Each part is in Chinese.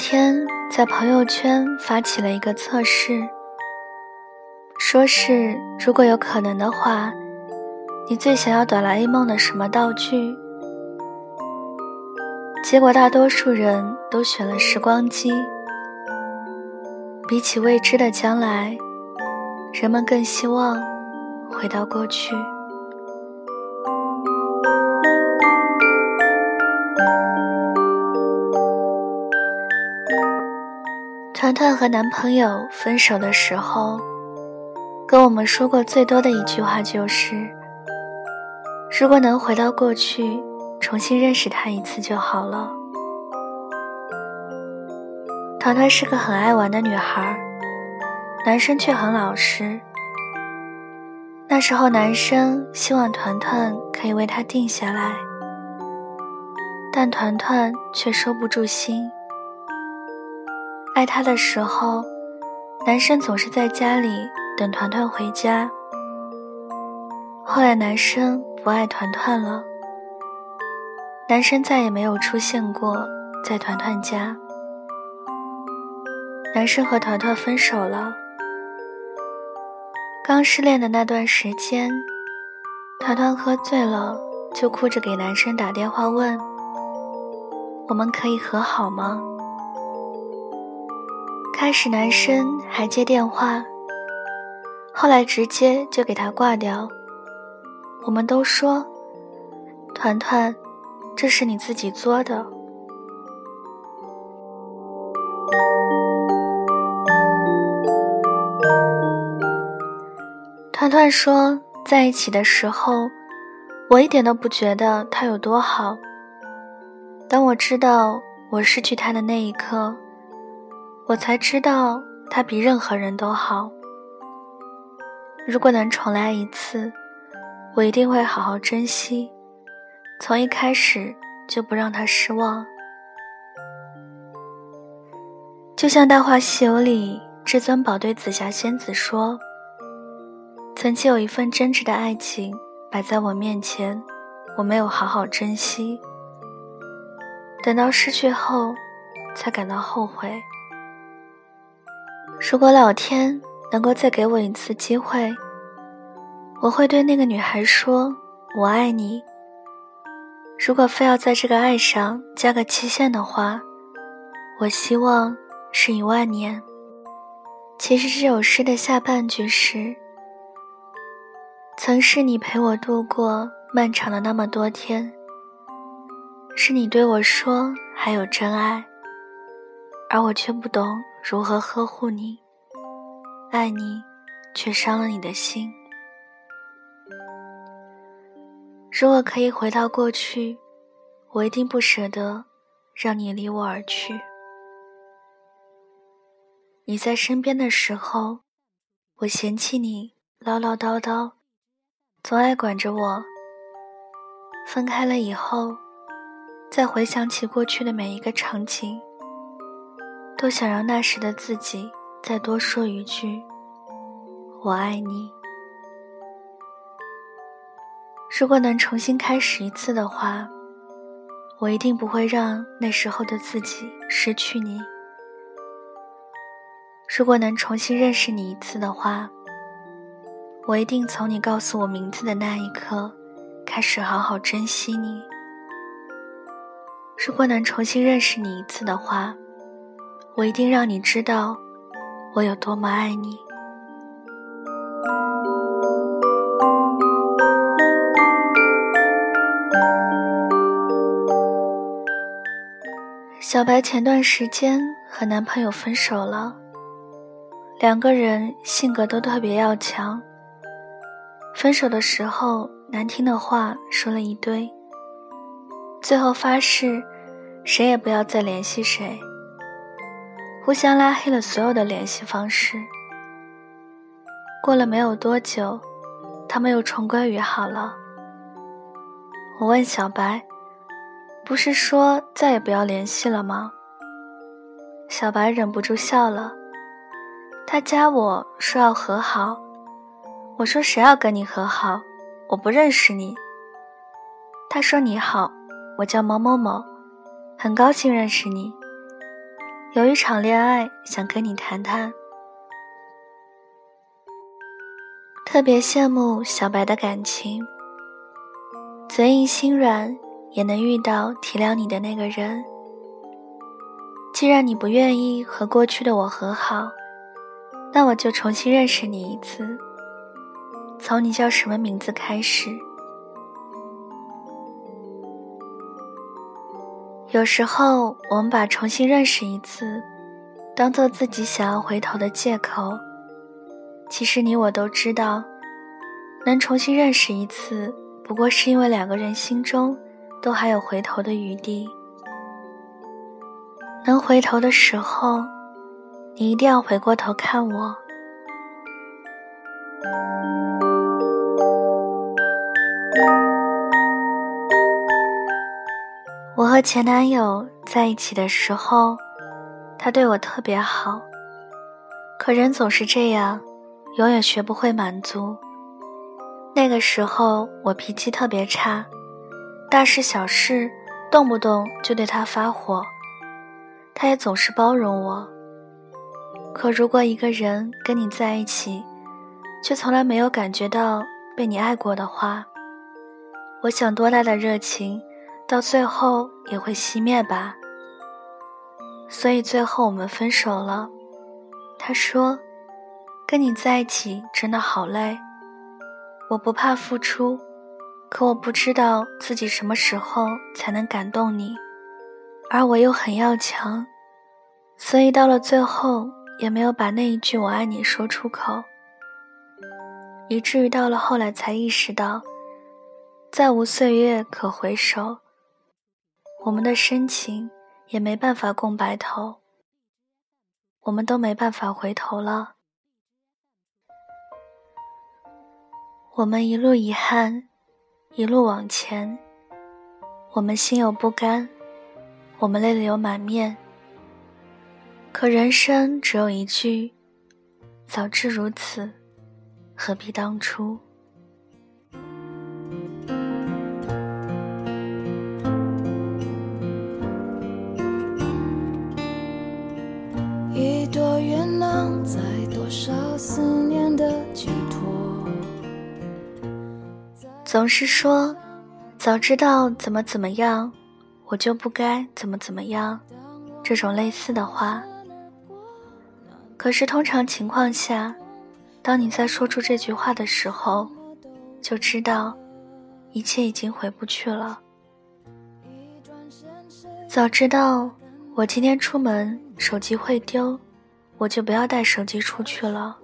天在朋友圈发起了一个测试，说是如果有可能的话，你最想要哆啦 A 梦的什么道具？结果大多数人都选了时光机。比起未知的将来，人们更希望回到过去。团团和男朋友分手的时候，跟我们说过最多的一句话就是：如果能回到过去，重新认识他一次就好了。团团是个很爱玩的女孩，男生却很老实。那时候，男生希望团团可以为他定下来，但团团却收不住心。爱他的时候，男生总是在家里等团团回家。后来男生不爱团团了，男生再也没有出现过在团团家。男生和团团分手了。刚失恋的那段时间，团团喝醉了，就哭着给男生打电话问：“我们可以和好吗？”开始男生还接电话，后来直接就给他挂掉。我们都说，团团，这是你自己作的。团团说，在一起的时候，我一点都不觉得他有多好。当我知道我失去他的那一刻。我才知道他比任何人都好。如果能重来一次，我一定会好好珍惜，从一开始就不让他失望。就像《大话西游》里至尊宝对紫霞仙子说：“曾经有一份真挚的爱情摆在我面前，我没有好好珍惜，等到失去后，才感到后悔。”如果老天能够再给我一次机会，我会对那个女孩说：“我爱你。”如果非要在这个爱上加个期限的话，我希望是一万年。其实这首诗的下半句是：“曾是你陪我度过漫长的那么多天，是你对我说还有真爱，而我却不懂。”如何呵护你？爱你，却伤了你的心。如果可以回到过去，我一定不舍得让你离我而去。你在身边的时候，我嫌弃你唠唠叨叨，总爱管着我。分开了以后，再回想起过去的每一个场景。都想让那时的自己再多说一句“我爱你”。如果能重新开始一次的话，我一定不会让那时候的自己失去你。如果能重新认识你一次的话，我一定从你告诉我名字的那一刻开始好好珍惜你。如果能重新认识你一次的话，我一定让你知道，我有多么爱你。小白前段时间和男朋友分手了，两个人性格都特别要强。分手的时候，难听的话说了一堆，最后发誓，谁也不要再联系谁。互相拉黑了所有的联系方式。过了没有多久，他们又重归于好了。我问小白：“不是说再也不要联系了吗？”小白忍不住笑了。他加我说要和好，我说谁要跟你和好？我不认识你。他说：“你好，我叫某某某，很高兴认识你。”有一场恋爱想跟你谈谈。特别羡慕小白的感情，嘴硬心软也能遇到体谅你的那个人。既然你不愿意和过去的我和好，那我就重新认识你一次，从你叫什么名字开始。有时候，我们把重新认识一次，当做自己想要回头的借口。其实你我都知道，能重新认识一次，不过是因为两个人心中都还有回头的余地。能回头的时候，你一定要回过头看我。和前男友在一起的时候，他对我特别好，可人总是这样。永远学不会满足。那个时候我脾气特别差，大事小事动不动就对他发火，他也总是包容我。可如果一个人跟你在一起，却从来没有感觉到被你爱过的话，我想多大的热情，到最后也会熄灭吧。所以最后我们分手了。他说。跟你在一起真的好累，我不怕付出，可我不知道自己什么时候才能感动你，而我又很要强，所以到了最后也没有把那一句我爱你说出口，以至于到了后来才意识到，再无岁月可回首，我们的深情也没办法共白头，我们都没办法回头了。我们一路遗憾，一路往前。我们心有不甘，我们泪流满面。可人生只有一句：早知如此，何必当初？总是说，早知道怎么怎么样，我就不该怎么怎么样，这种类似的话。可是通常情况下，当你在说出这句话的时候，就知道一切已经回不去了。早知道我今天出门手机会丢，我就不要带手机出去了。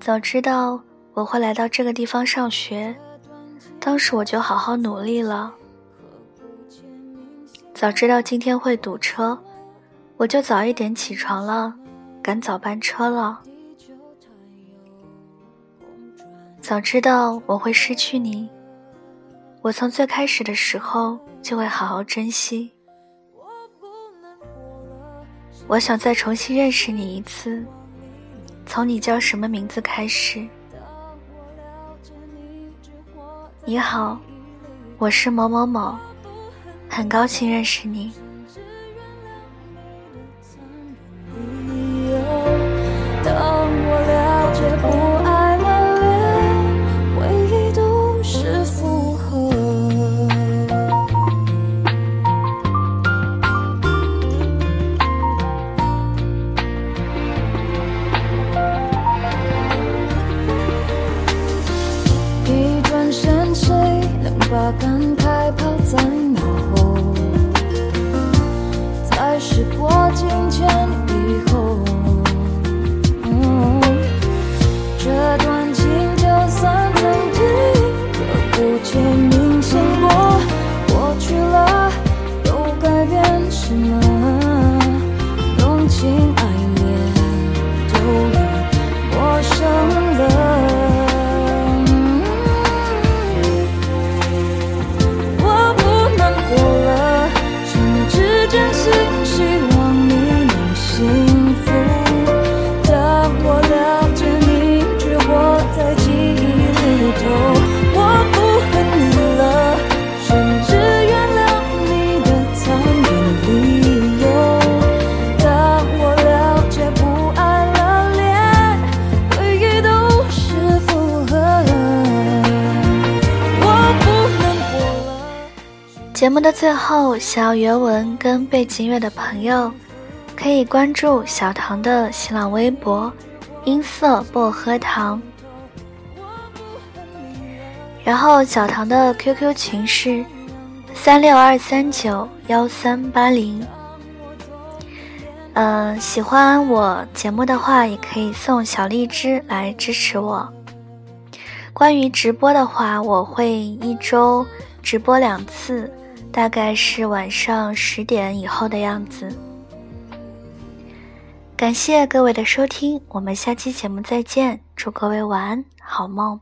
早知道。我会来到这个地方上学，当时我就好好努力了。早知道今天会堵车，我就早一点起床了，赶早班车了。早知道我会失去你，我从最开始的时候就会好好珍惜。我想再重新认识你一次，从你叫什么名字开始。你好，我是某某某，很高兴认识你。能开抛在脑后在事过境迁以后。目的最后，想要原文跟背景乐的朋友，可以关注小唐的新浪微博“音色薄荷糖”，然后小唐的 QQ 群是三六二三九幺三八零。嗯，喜欢我节目的话，也可以送小荔枝来支持我。关于直播的话，我会一周直播两次。大概是晚上十点以后的样子。感谢各位的收听，我们下期节目再见，祝各位晚安，好梦。